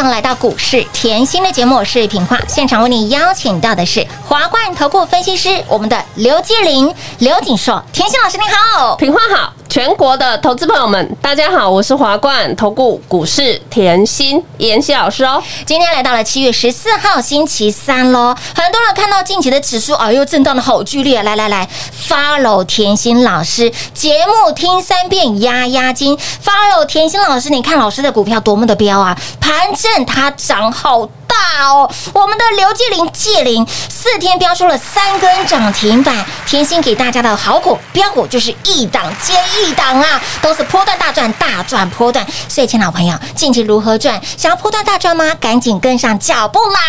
欢迎听众朋友来到股市甜心的节目，我是品化，现场为你邀请到的是华冠投顾分析师我们的刘继林、刘景硕，甜心老师你好。品花好，全国的投资朋友们，大家好，我是华冠投顾股市甜心妍希老师哦。今天来到了七月十四号星期三喽，很多人看到近期的指数，哎呦，震荡的好剧烈。来来来，follow 甜心老师节目听三遍压压惊，follow 甜心老师，你看老师的股票多么的彪啊，盘正它涨好大哦。我们的刘继林、继林四天飙出了三根涨停板，甜心给大家的好股标股就是一档接一档啊，都是波段大赚，大赚波段。所以，亲老朋友，近期如何赚？想要波段大赚吗？赶紧跟上脚步啦！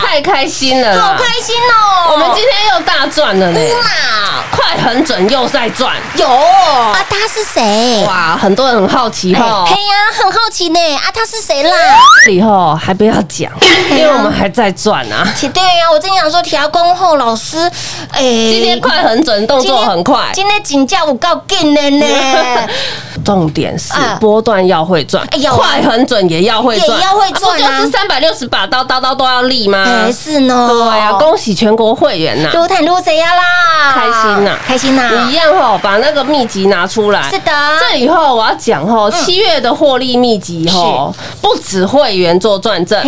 太开心了，好开心哦！我们今天又大赚了呢，哇，快很准又在赚，有啊，他是谁？哇，很多人很好奇哎哈嘿，呀，很好奇呢啊，他是谁啦？以后还不要讲，因为我们还在赚啊。其 对呀，我正想说调工后老师，哎，今天快很准，动作很快，今天请假我告劲了呢，重点是啊波段要会赚哎要，啊快很准也要会赚，也要会赚啊不就是三百六十把刀，刀刀都要立吗？哎，是呢，对啊，恭喜全国会员呐！撸坦撸谁呀啦？开心呐开心呐！一样哦，把那个秘籍拿出来。是的，这以后我要讲哦，七月的获利秘籍吼，不止会员做转正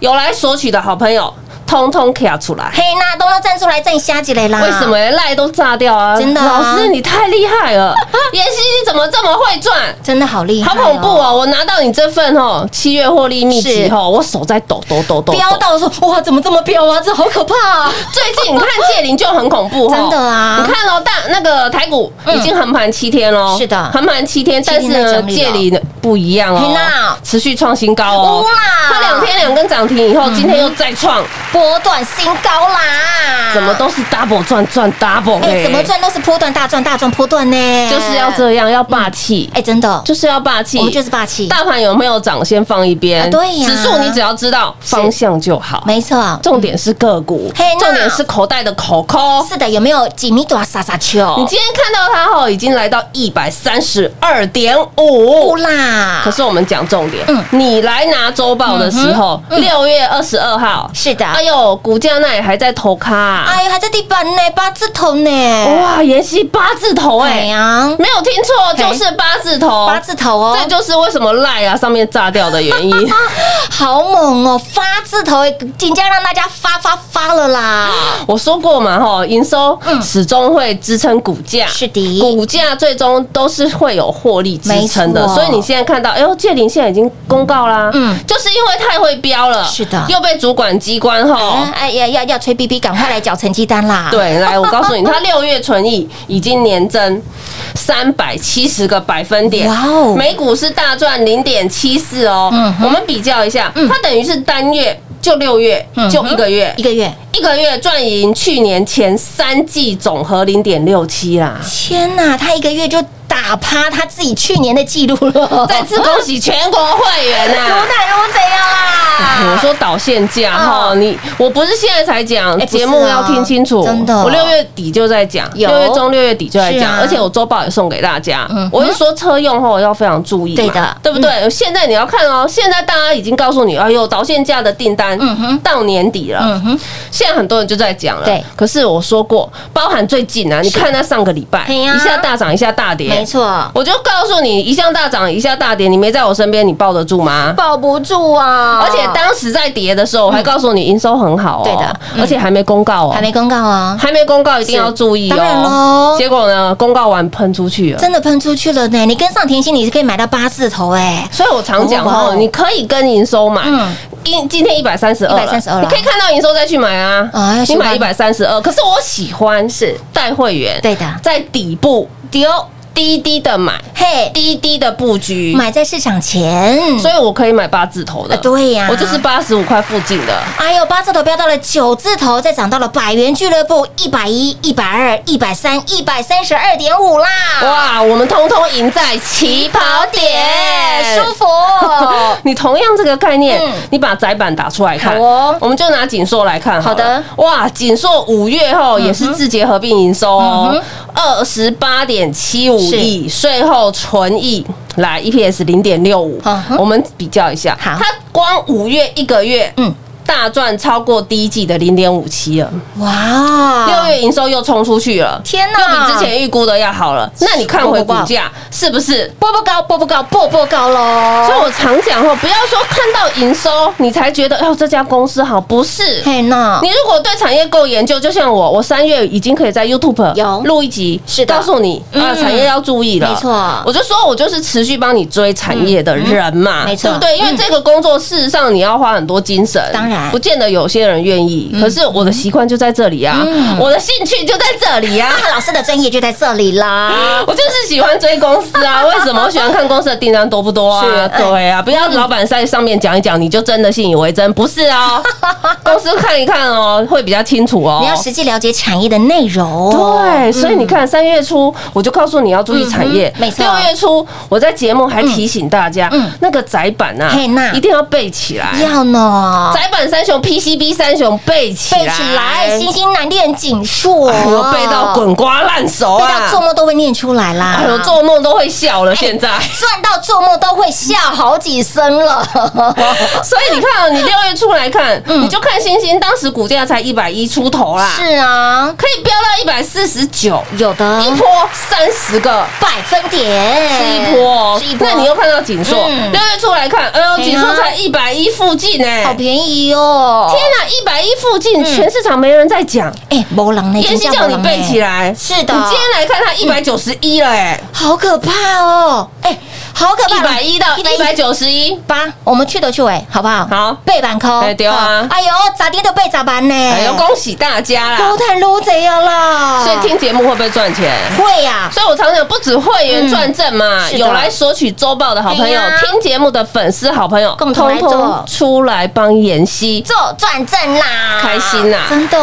有来索取的好朋友。通通卡出来。嘿，那都要站出来站瞎起来啦！为什么赖都炸掉啊？真的啊老师你太厉害了，妍希你怎么这么会赚？真的好厉害、好恐怖！哦！我拿到你这份哦，七月获利秘籍是哦，我手在抖抖抖抖抖。飙到说哇，怎么这么飙啊？这好可怕啊！最近你看借零就很恐怖哦，真的啊你看哦，大那个台股已经横盘七天喽，是的横盘七天，但是呢借零不一样嘿哦呐，持续创新高哦。哇它两天两根涨停以后，今天又再创，波段新高啦！怎么都是 double 赚赚 double 哎、怎么？赚都是波段大赚大赚波段呢？就是要这样，要霸气哎、，真的，就是要霸气。我们就是霸气，大盘有没有涨，先放一边。啊对呀指数你只要知道方向就好。没错。重点是个股嘿，重点是口袋的口口。是的，有没有几米多撒撒球？你今天看到它后，已经来到一百三十二点五。啦，可是我们讲重点嗯，你来拿周报的时候，六月二十二号，是的。哎呦，股价那也还在投咖，哎呀，还在地板呢，八字头呢。哇，妍希八字头哎。没有听错，就是八字头，八字头哦，这就是为什么赖啊上面炸掉的原因。好猛哦，发字头，紧接让大家发发发了啦。我说过嘛，哈，营收始终会支撑股价，是的。股价最终都是会有获利支撑的所以你现在看到，哎呦，借零现在已经公告啦，嗯。嗯，就是因为太会标了，是的。又被主管机关哈。哎哎呀，要要吹 B B，，赶快来缴成绩单啦！，对，来，我告诉你，它 六月存益已经年增三百七十个百分点，哇哦。每股是大赚零点七四哦。嗯我们比较一下，它等于是单月就六月嗯就一个月。一，个月，一个月赚赢去年前三季总和零点六七啦。天哪，他一个月就打趴他自己去年的记录了。再次恭喜全国会员如呐！奶如怎样啦？我说导线价哈，嗯你我不是现在才讲，节目要听清楚，真的我六月底就在讲，六月中、六月底就在讲，啊而且我周报也送给大家嗯。我是说车用后要非常注意嘛，对的嗯对不对？现在你要看哦，现在大家已经告诉你，哎呦，导线价的订单嗯哼到年底了，嗯哼，现在很多人就在讲了。对可是我说过，包含最近啊，你看它上个礼拜一下大涨，一下大跌，没错，我就告诉你，一下大涨，一下大跌，你没在我身边，你抱得住吗？抱不住啊！而且当时在跌的时候，我还告诉你营收很好哦，对的嗯而且还没公告哦，还没公告啊，还没公告，一定要注意哦。喽结果呢，公告完喷出去了。真的喷出去了呢。你跟上甜心，你是可以买到八字头哎。所以我常讲哦你可以跟营收买嗯，今今天一百三十二，132了你可以看到营收再去买啊。啊你买一百三十二。可是我喜欢是带会员，对的。在底部丢低低的买，嘿，低低的布局，买在市场前，所以我可以买八字头的。啊，对呀。我就是八十五块附近的。哎呦，八字头飙到了九字头，再涨到了百元俱乐部，一百一、一百二、一百三、一百三十二点五啦！哇，我们通通赢在起跑点，舒服。你同样这个概念嗯，你把窄板打出来看。好哦。我们就拿锦硕来看好的。哇，锦硕五月后也是字节合并营收哦。嗯，二十八点七五亿，税后纯益来 EPS 零点六五。我们比较一下，它光五月一个月，嗯大赚超过第一季的零点五七了，哇，六月营收又冲出去了，天哪。又比之前预估的要好了。那你看回股价是不是？波波高，波波高，波波高喽！所以我常讲哦，不要说看到营收你才觉得，哎呦这家公司好，不是。嘿那。你如果对产业够研究，就像我，我三月已经可以在 YouTube 有。录一集，是的。告诉你啊，嗯产业要注意了。没错。我就说我就是持续帮你追产业的人嘛，嗯没错。对不对？因为嗯。这个工作事实上你要花很多精神，当然不见得有些人愿意。可是我的习惯就在这里啊嗯，我的兴趣就在这里啊。啊，老师的专业就在这里啦。我就是喜欢追公司啊！为什么？我喜欢看公司的订单多不多是啊？对啊，不要老板在上面讲一讲，你就真的信以为真，不是哦。公司看一看哦，会比较清楚哦你。要实际了解产业的内容。对，所以你看，三月初我就告诉你要注意产业没错六月初我在节目还提醒大家那个窄板啊，一定要背起来。要呢，窄板三雄、PCB 三雄背起来，背起来，星星难念锦硕，哎呦，背到滚瓜烂熟背啊！到做梦都会念出来啦。哎呦，做梦都会笑了。现在。赚到做梦都会笑好几声了。所以你看啊，你六月初来看，你就看星星，当时股价才一百一出头啦，是啊，可以飙到一百四十九，有的一波三十个。百分点是一波哦是一，波。那你又看到锦硕，嗯六月初来看，哎呦，对啊锦硕才一百一附近呢，好便宜哦，呦，天哪，一百一附近，嗯全市场没人在讲。哎，某人呢妍希叫你背起，来，是的。你今天来看它一百九十一了，哎，好可怕哦！哎，好可怕，一百一到一百九十一，八，我们去头去尾，好不好？好背板扣，哎对啊哎呦，咋跌都背咋办呢？哎呦，恭喜大家啦！撸太撸贼样啦！所以听节目会不会赚钱？会呀，所以我常讲，不止会员赚正嘛，有来索取周报的好朋友，听节目的粉丝好朋友，共同来做出来帮妍希。做转正啦，开心啦真的。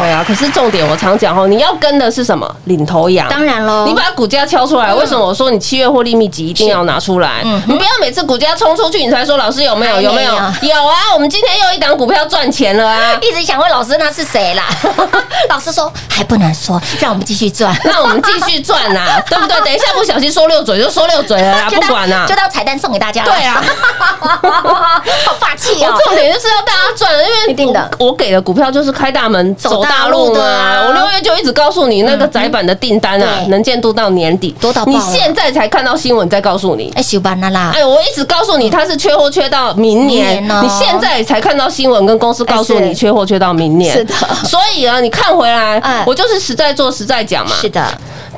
对啊，可是重点我常讲哦，你要跟的是什么？领头羊。当然喽，你把股价敲出来，为什么我说你七月获利秘籍一定要拿出来？嗯你不要每次股价冲出去，你才说老师有没有？有没有？没有有啊！我们今天又一档股票赚钱了啊！一直想问老师那是谁啦？老师说还不能说，让我们继续赚。那我们继续赚呐，对不对？等一下不小心说六嘴就说六嘴了啦，不管啦就。当彩蛋送给大家了。对啊，好霸气哦！重点就是要大家赚，因为一定的我我给的股票就是开大门走大路嘛。我六月就一直告诉你，那个窄板的订单啊，能见度到年底，多到你现在才看到新闻，再告诉你。哎，修班啦啦，哎，我一直告诉你，它是缺货缺到明年，明年哦。你现在才看到新闻跟公司告诉你缺货缺到明年。是的。所以啊，你看回来哎，我就是实在做实在讲嘛。是的，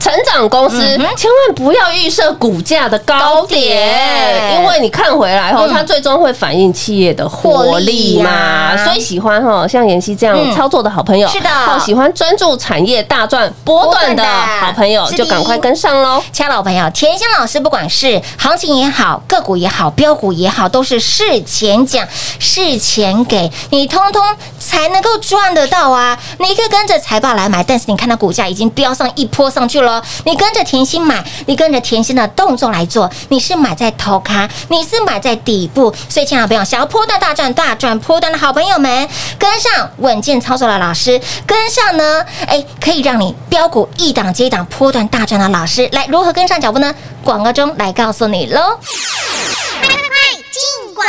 成长公司嗯千万不要预设股价的高高点，因为你看回来后，嗯。它最终会反映企业的活力获利嘛。呀。所以喜欢哈像妍希这样嗯。操作的好朋友，是的。喜欢专注产业大赚波段的波段的。好朋友，就赶快跟上喽。亲爱的老朋友，甜心老师不管是行情也好，个股也好，标股也好，都是事前讲、事前给你，通通才能够赚得到啊！你可以跟着财报来买，但是你看到股价已经飙上一波上去了，你跟着甜心买，你跟着甜心的动作来做，你是买在头咖，你是买在底部，所以亲爱的朋友，想要波段大赚、大赚波段的好朋友们，跟上稳健操作的老师，跟上呢，哎，可以让你标股一档接一档波段大赚的老师，来如何跟上脚步呢？广告中来告诉你喽！快快进广。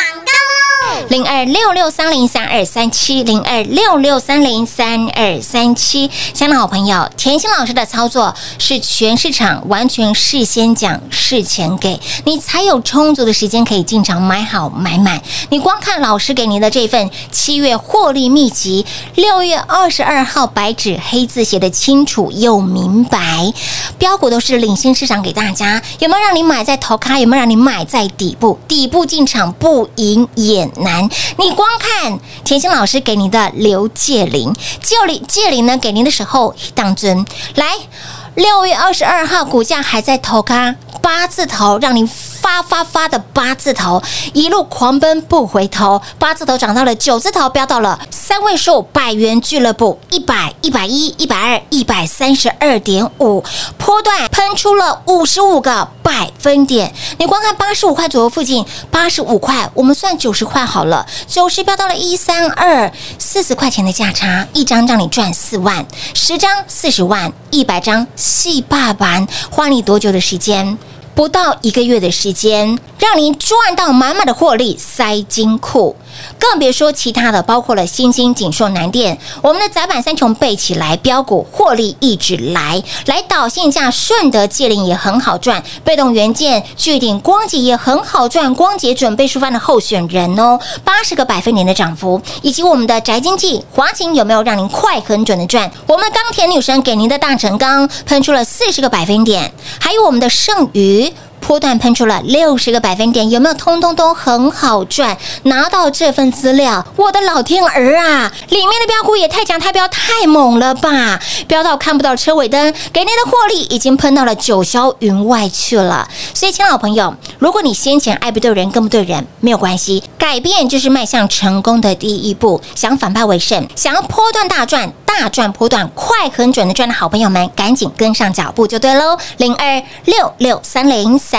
零二六六三零三二三七，零二六六三零三二三七。亲爱的好朋友，甜心老师的操作是全市场完全事先讲、事前给你，才有充足的时间可以进场买好买满。你光看老师给您的这份七月获利秘籍，六月二十二号白纸黑字写的清楚又明白，标股都是领先市场给大家。有没有让你买在头开？有没有让你买在底部？底部进场不赢也难。你光看甜心老师给您的刘介林，介林介林呢给您的时候，当真来。六月二十二号，股价还在头咖八字头，让您发发发的八字头，一路狂奔不回头，八字头涨到了九字头，飙到了三位数，百元俱乐部一百、一百一、一百二、一百三十二点五，波段喷出了五十五个百分点。你光看八十五块左右附近，八十五块，我们算九十块好了，九十飙到了一三二，四十块钱的价差，一张让你赚四万，十张四十万，一百张细霸版，花你多久的时间？不到一个月的时间，让您赚到满满的获利，塞金库。更别说其他的，包括了新兴、锦硕、南电，我们的窄板三雄背起来，标股获利一直来，来导线价顺德、界林也很好赚，被动元件、巨鼎、光捷也很好赚，光捷准备出发的候选人哦，八十个百分点的涨幅，以及我们的宅经济、华勤有没有让您快很准的赚？我们钢铁女神给您的大成钢喷出了四十个百分点，还有我们的剩余。波段喷出了六十个百分点，有没有？通通都很好赚。拿到这份资料，我的老天儿啊！里面的标股也太强太标太猛了吧！飙到看不到车尾灯，给您的获利已经喷到了九霄云外去了。所以，亲爱的朋友，如果你先前爱不对人，跟不对人，没有关系，改变就是迈向成功的第一步。想反败为胜，想要波段大赚、大赚波段、快很准的赚的好朋友们，赶紧跟上脚步就对喽。零二六六三零三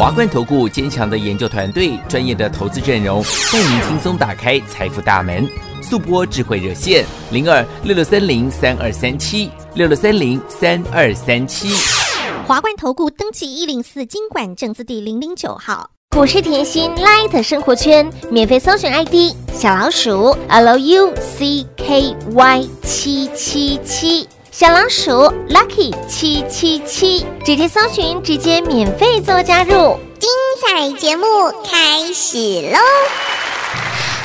华冠投顾坚强的研究团队，专业的投资阵容，带您轻松打开财富大门。速播智慧热线零二六六三零三二三七六六三零三二三七。华冠投顾登记一零四经管证字第零零九号。股市甜心 Light 生活圈免费搜寻 ID 小老鼠 Lucky 七七七，小老鼠 Lucky 七七七，直接搜寻，直接免费做加入。精彩节目开始喽！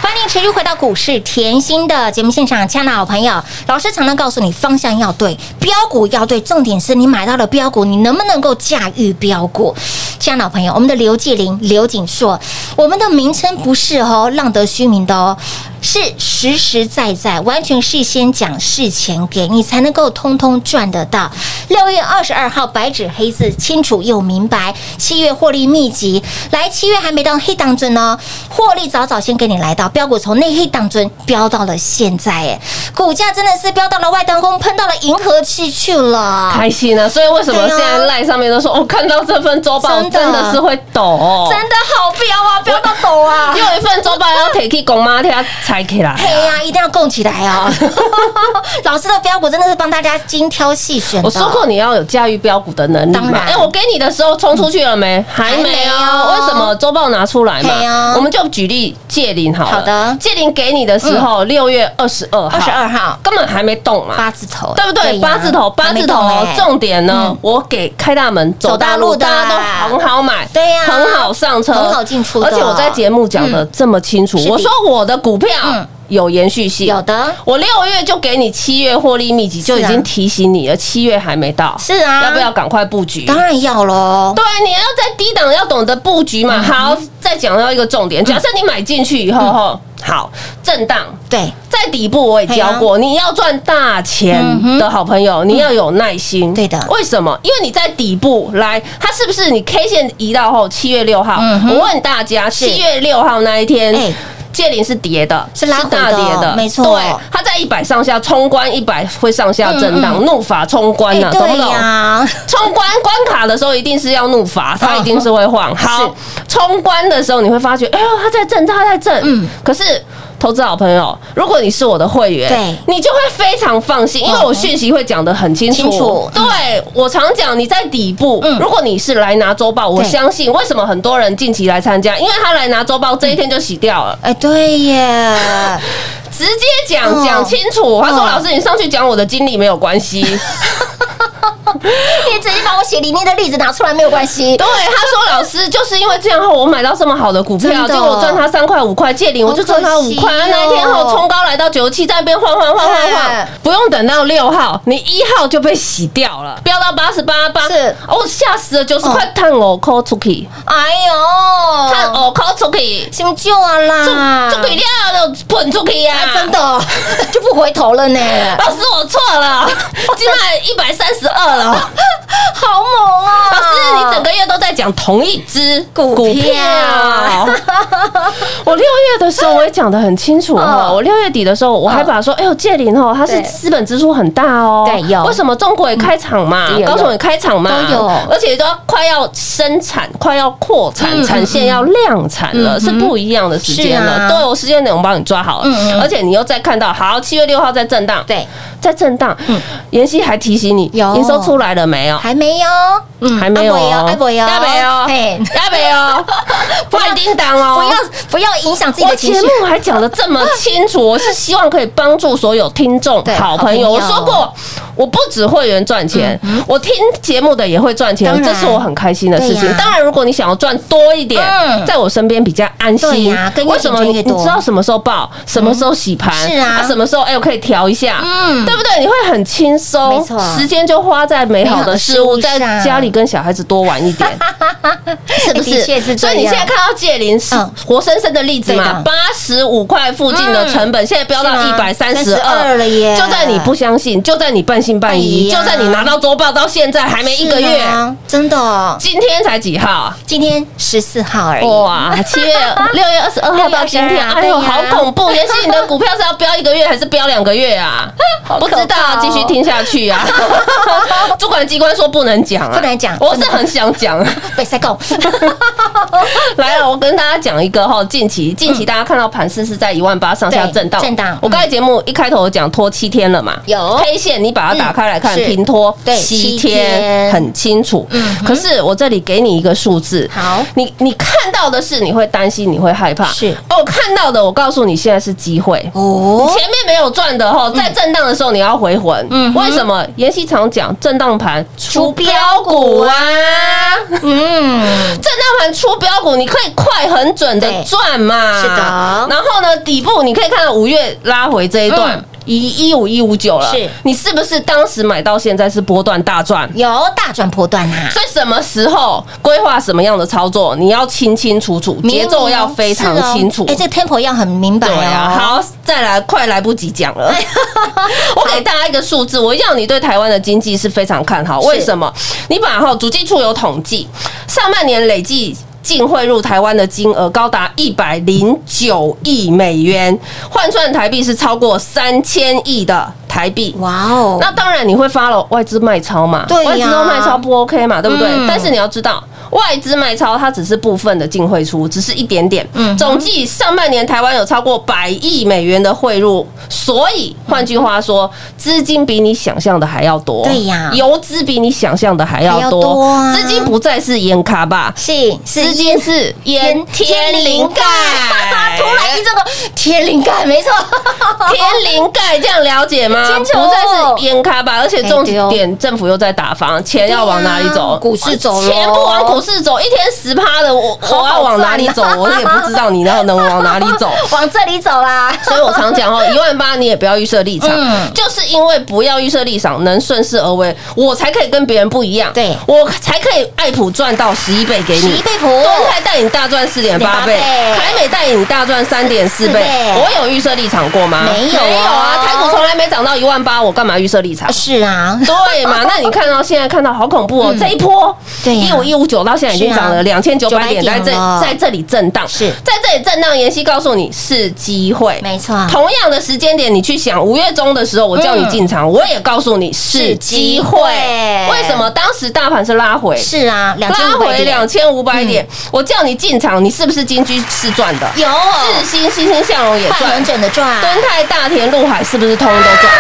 欢迎持续回到股市甜心的节目现场，亲爱的好朋友，老师常常告诉你方向要对，标股要对，重点是你买到了标股，你能不能够驾驭标股？亲爱的好朋友，我们的刘继林、刘景硕，我们的名称不是哦浪得虚名的哦。是实实在在，完全事先讲事前给你，才能够通通赚得到。六月二十二号，白纸黑字，清楚又明白。七月获利秘籍，来七月还没到黑当尊呢，获利早早先给你来到，标股从内黑当尊飙到了现在，哎，股价真的是飙到了外当空，喷到了银河系去了，开心啊！所以为什么现在赖上面都说，我看到这份周报真的是会抖，真的好飙啊，飙到抖啊！又一份周报要提去公妈听。才嘿呀，一定要供起来哦！老师的标股真的是帮大家精挑细选。我说过你要有驾驭标股的能力嘛？哎，我给你的时候冲出去了没？还没有。为什么周报拿出来嘛？我们就举例借零好了。好的，借零给你的时候，六月二十二号，二十二号根本还没动嘛，八字头，对不对？八字头，八字头。重点呢，我给开大门走大路，大家都很好买，对呀，很好上车，很好进出。而且我在节目讲的这么清楚，我说我的股票。有延续性，有的。我六月就给你七月获利秘籍，就已经提醒你了。七月还没到，是啊，要不要赶快布局？当然要喽。对，你要在低档要懂得布局嘛。好，再讲到一个重点，假设你买进去以后，哈，好，震荡，对，在底部我也教过，你要赚大钱的好朋友，你要有耐心。对的，为什么？因为你在底部来，它是不是你 K 线移到后七月六号？我问大家，七月六号那一天。借零是跌的，是拉大跌的，没错。对，它在一百上下冲关，一百会上下震荡，怒法冲关呢，懂不懂？冲关关卡的时候一定是要怒法，它一定是会晃。好，冲关的时候你会发觉，哎呦，它在震，它在震。嗯，可是。投资好朋友，如果你是我的会员，对，你就会非常放心，因为我讯息会讲得很清楚。对我常讲，你在底部，如果你是来拿周报，我相信为什么很多人近期来参加，因为他来拿周报这一天就洗掉了。哎，对耶，直接讲讲清楚。他说：“老师，你上去讲我的经历没有关系。” 你直接把我写里面的例子拿出来没有关系。对，他说老师就是因为这样后，我买到这么好的股票，结果我赚他三块五块，借零我就赚他五块。那一天后冲高来到九十七，在那边晃晃晃晃晃，不用等到六号，你一号就被洗掉了，飙到八十八八，是，我吓死了，九十块探我 call 出去，哎呦，探我 call 出去，先救啊啦，就可以了，就滚出去呀，真的 就不回头了呢。老师我错了，今晚一百三十二了。好猛啊！老师，你整个月都在讲同一只股票。我六月的时候我也讲的很清楚哈。我六月底的时候我还把说，哎呦，借零哦，它是资本支出很大哦。对，有。为什么中国也开厂嘛？高雄也开厂嘛？都有。而且都快要生产，快要扩产，产线要量产了，是不一样的时间了。都有时间点，我帮你抓好了。而且你又再看到，好，七月六号在震荡，对，在震荡。嗯，妍希还提醒你，有营收出来了没有？还没有，嗯，还没有哦，还没有，还没有，嘿，还没有，不要叮当哦，不要不要影响自己的情绪。节目还讲的这么清楚，我是希望可以帮助所有听众、好朋友。我说过，我不止会员赚钱，我听节目的也会赚钱，这是我很开心的事情。当然，如果你想要赚多一点，在我身边比较安心。为什么？你你知道什么时候报，什么时候洗盘？是啊，什么时候哎，我可以调一下，嗯，对不对？你会很轻松，没错，时间就花在美好的事物，在家里跟小孩子多玩一点，是不是？所以你现在看到借零是活生生的例子嘛？八十五块附近的成本，现在飙到一百三十二了耶！就在你不相信，就在你半信半疑。就算你拿到周报到现在还没一个月真的，今天才几号？今天十四号而已。哇，七月 六月二十二号到今天，22哎呦，好恐怖！妍希，你的股票是要飙一个月还是飙两个月啊？不知道，继续听下去啊。主管机关说不能讲啊，不能讲我是很想讲。被塞够，来了，我跟大家讲一个哈，近期近期大家看到盘势是在一万八上下震荡，震荡我刚才节目一开头讲拖七天了嘛，有 K 线，你把它打开来看，平拖七七天天，很清楚。嗯可是我这里给你一个数字，好你你看到的是你会担心，你会害怕，是哦，看到的我告诉你，现在是机会。哦，前面没有赚的哈，在震荡的时候你要回魂。嗯为什么？妍希常讲，震荡盘出标股股啊。嗯，震荡盘出标股，你可以快很准的赚嘛。是的然后呢，底部你可以看到五月拉回这一段嗯。一一五一五九了，是你是不是当时买到现在是波段大赚？有大赚波段啊，所以什么时候规划什么样的操作，你要清清楚楚，节奏要非常清楚。哎，这个 tempo 要很明白对啊，哦。好，再来，快来不及讲了。我给大家一个数字，我要你对台湾的经济是非常看好。是为什么？你把哈主计处有统计，上半年累计。净汇入台湾的金额高达一百零九亿美元，换算台币是超过三千亿的台币。哇哦，那当然你会发了外资卖超嘛？对呀外资都卖超不 OK 嘛，对不对？嗯但是你要知道。外资卖超，它只是部分的净汇出，只是一点点。嗯总计上半年台湾有超过百亿美元的汇入，所以换句话说，资金比你想象的还要多。对呀游资比你想象的还还要要多。资金不再是烟卡吧，是是资金是烟天灵盖。突然一这个天灵盖，没错，天灵盖这样了解吗？不再是烟卡吧，而且重点政府又在打房，钱要往哪里走？股市走咯钱不往股市走，一天十趴的，我我要往哪里走？我也不知道你要能往哪里走。往这里走啦。所以我常讲哦，一万八你也不要预设立场，嗯就是因为不要预设立场，能顺势而为，我才可以跟别人不一样，对我才可以爱普赚到十一倍给你，11倍普东泰带你大赚四点八倍，4.8倍台美带你大赚三点四4倍倍，我有预设立场过吗？没有啊没有啊，台股从来没涨到一万八，我干嘛预设立场？是啊，对嘛？那你看到现在看到好恐怖哦，嗯这一波一五一五九到现在已经涨了两千九百点，在这在这里震荡，是。在这里震荡。妍希告诉你是机会，没错。同样的时间点，你去想五月中的时候，我叫你进场，我也告诉你是机会。为什么当时大盘是拉回？是啊，拉回两千五百点，我叫你进场，你是不是金居是赚的？有。智新、欣欣向荣也赚。准的赚，敦泰、大田、陆海是不是通通都赚？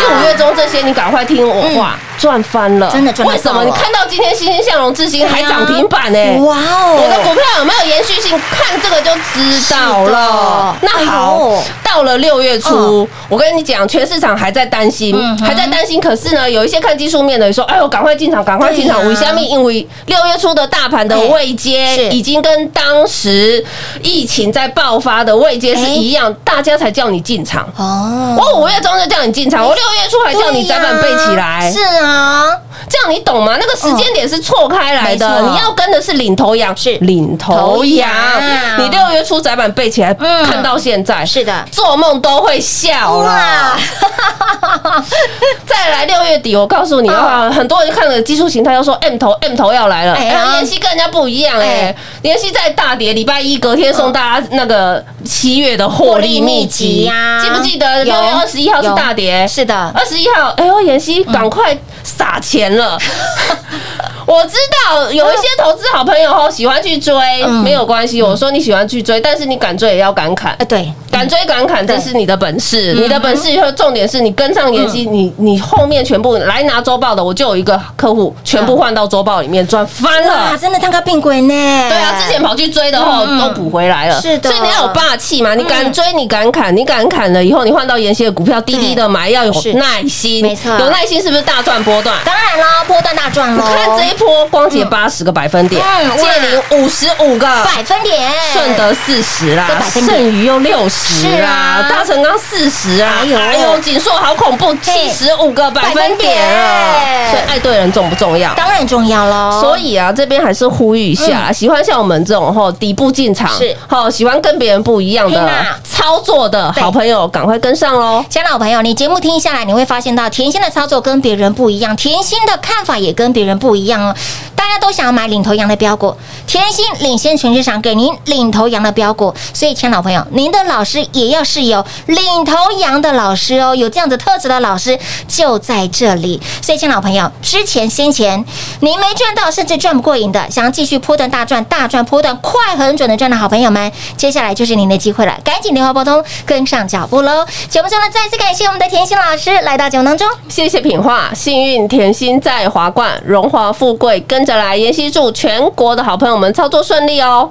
因为五月中这些，你赶快听我话，赚翻了，真的赚到为什么？你看到今天欣欣向荣、智新还涨停板呢？哇哦，我的股票有没有延续性？看这个就知道了。那好哎，到了六月初，我跟你讲，全市场还在担心嗯，还在担心。可是呢，有一些看技术面的说：“哎呦，赶快进场，赶快进场！”对呀为虾米？因为六月初的大盘的位阶已经跟当时疫情在爆发的位阶是哎一样，大家才叫你进场。哦，我五月中就叫你进场，我六月初还叫你展板背起来，是啊，能。这样你懂吗？那个时间点是错开来的，你要跟的是领头羊，是。领头头羊。羊。你六月初窄板背起来，嗯。看到现在。是的。做梦都会笑啦。再来六月底，我告诉你啊，很多人看了技术形态，又说 M 头 M 头要来了。哎妍希跟人家不一样哎哎，妍希在大跌，礼拜一隔天送大家那个七月的获利秘籍。呀。记不记得有六月二十一号是大跌？是的，二十一号，哎呦，妍希，赶快撒钱了。我知道有一些投资好朋友哦，喜欢去追，嗯。没有关系。我说你喜欢去追，但是你敢追也要敢砍哎，。对，敢追敢砍，这是你的本事。你的本事以后，重点是你跟上妍希，你你后面全部来拿周报的，我就有一个客户全部换到周报里面赚翻哇，了。真的当个病鬼呢，对啊，之前跑去追的话都补回来了，是的。所以你要有霸气嘛，你敢追，你敢砍，你敢砍了以后，你换到妍希的股票，低低的买，要有耐心，没错有耐心是不是大赚波段？当然啦，波段大赚喽，你看这一波光洁八十个百分点，嗯哇。借零五十五个。百分点，顺德四十啦剩余又六十啊。啦，大成刚四十啊，哎呦。锦硕好恐怖，七十五个百分点。啊，所以爱对人重不重要？当然重要喽。所以啊，这边还是呼吁一下，喜欢像我们这种吼底部进场，是。吼喜欢跟别人不一样的操作的好朋友，赶快跟上喽！亲爱的好朋友，你节目听下来，你会发现到甜心的操作跟别人不一样，甜心的看法也跟别人不一样大家都想要买领头羊的标股，甜心领先全市场，给您领头羊的标股。所以，亲老朋友，您的老师也要是有领头羊的老师哦，有这样子特质的老师就在这里。所以，亲老朋友，之前先前您没赚到，甚至赚不过瘾的，想要继续波段大赚、大赚波段快很准的赚的好朋友们，接下来就是您的机会了，赶紧电话拨通，跟上脚步喽！节目中呢，再次感谢我们的甜心老师来到节目当中。谢谢品画，幸运甜心在华冠，荣华富贵跟着来。妍希祝全国的好朋友们操作顺利哦！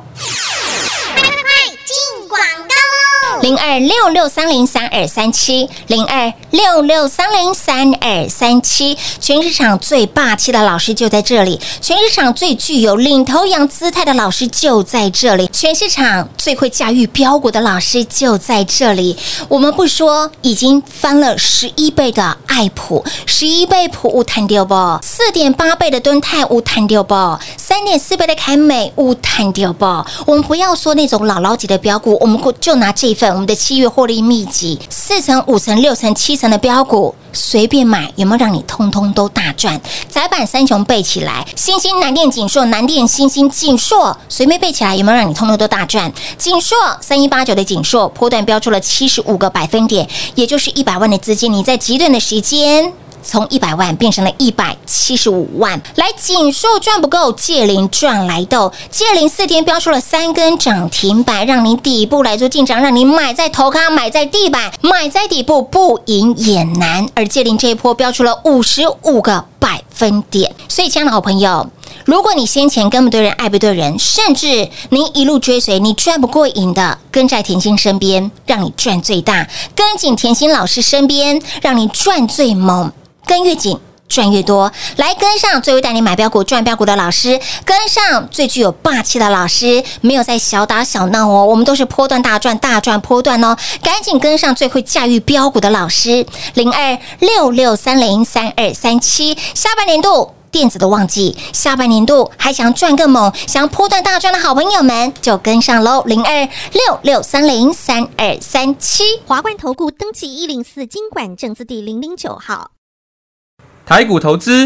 广告喽。零二六六三零三二三七，零二六六三零三二三七，全市场最霸气的老师就在这里，全市场最具有领头羊姿态的老师就在这里，全市场最会驾驭标股的老师就在这里。我们不说已经翻了十一倍的爱普，十一倍普无谈丢不，四点八倍的敦泰无谈丢不，点四倍的凯美无谈丢不。我们不要说那种姥姥级的标股，我们就拿这一份我们的七月获利秘籍，四层、五层、六层、七层的标股。随便买，有没有让你通通都大赚？窄板三雄背起来，星星、南电、锦硕、南电、星星、锦硕，随便背起来，有没有让你通通都大赚？锦硕三一八九的锦硕，波段标出了七十五个百分点，也就是一百万的资金，你在极短的时间。从一百万变成了一百七十五万，来锦硕赚不够，借零赚来豆，借零四天标出了三根涨停板，让你底部来做进场，让你买在头咖，买在地板，买在底部不赢也难。而借零这一波标出了五十五个百分点，所以亲爱的好朋友，如果你先前跟不对人，爱不对人，甚至您一路追随，你赚不过瘾的，跟在甜心身边，让你赚最大；跟紧甜心老师身边，让你赚最猛。跟越紧赚越多，来跟上最会带你买标股赚标股的老师，跟上最具有霸气的老师，没有在小打小闹哦，我们都是波段大赚大赚波段哦，赶紧跟上最会驾驭标股的老师，零二六六三零三二三七，下半年度。电子的旺季，下半年度还想赚更猛、想要波段大赚的好朋友们，就跟上喽！零二六六三零三二三七。华冠投顾登记一零四经管证字第零零九号。台股投资，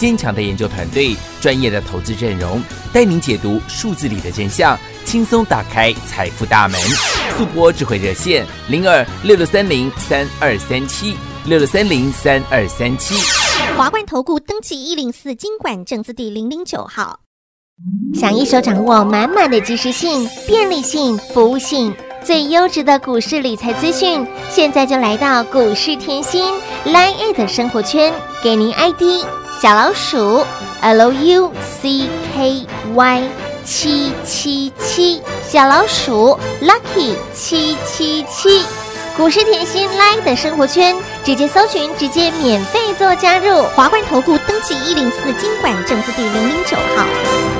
坚强的研究团队，专业的投资阵容，带您解读数字里的真相，轻松打开财富大门。速播智慧热线零二六六三零三二三七六六三零三二三七。华冠投顾登记一零四经管证字第零零九号。想一手掌握满满的及时性、便利性、服务性，最优质的股市理财资讯，现在就来到股市甜心 Line A 的生活圈，给您 ID 小老鼠 Lucky 七七七，小老鼠 Lucky 七七七。股市甜心 Live 的生活圈，直接搜寻，直接免费做加入。华冠投顾登记一零四经管证字第零零九号。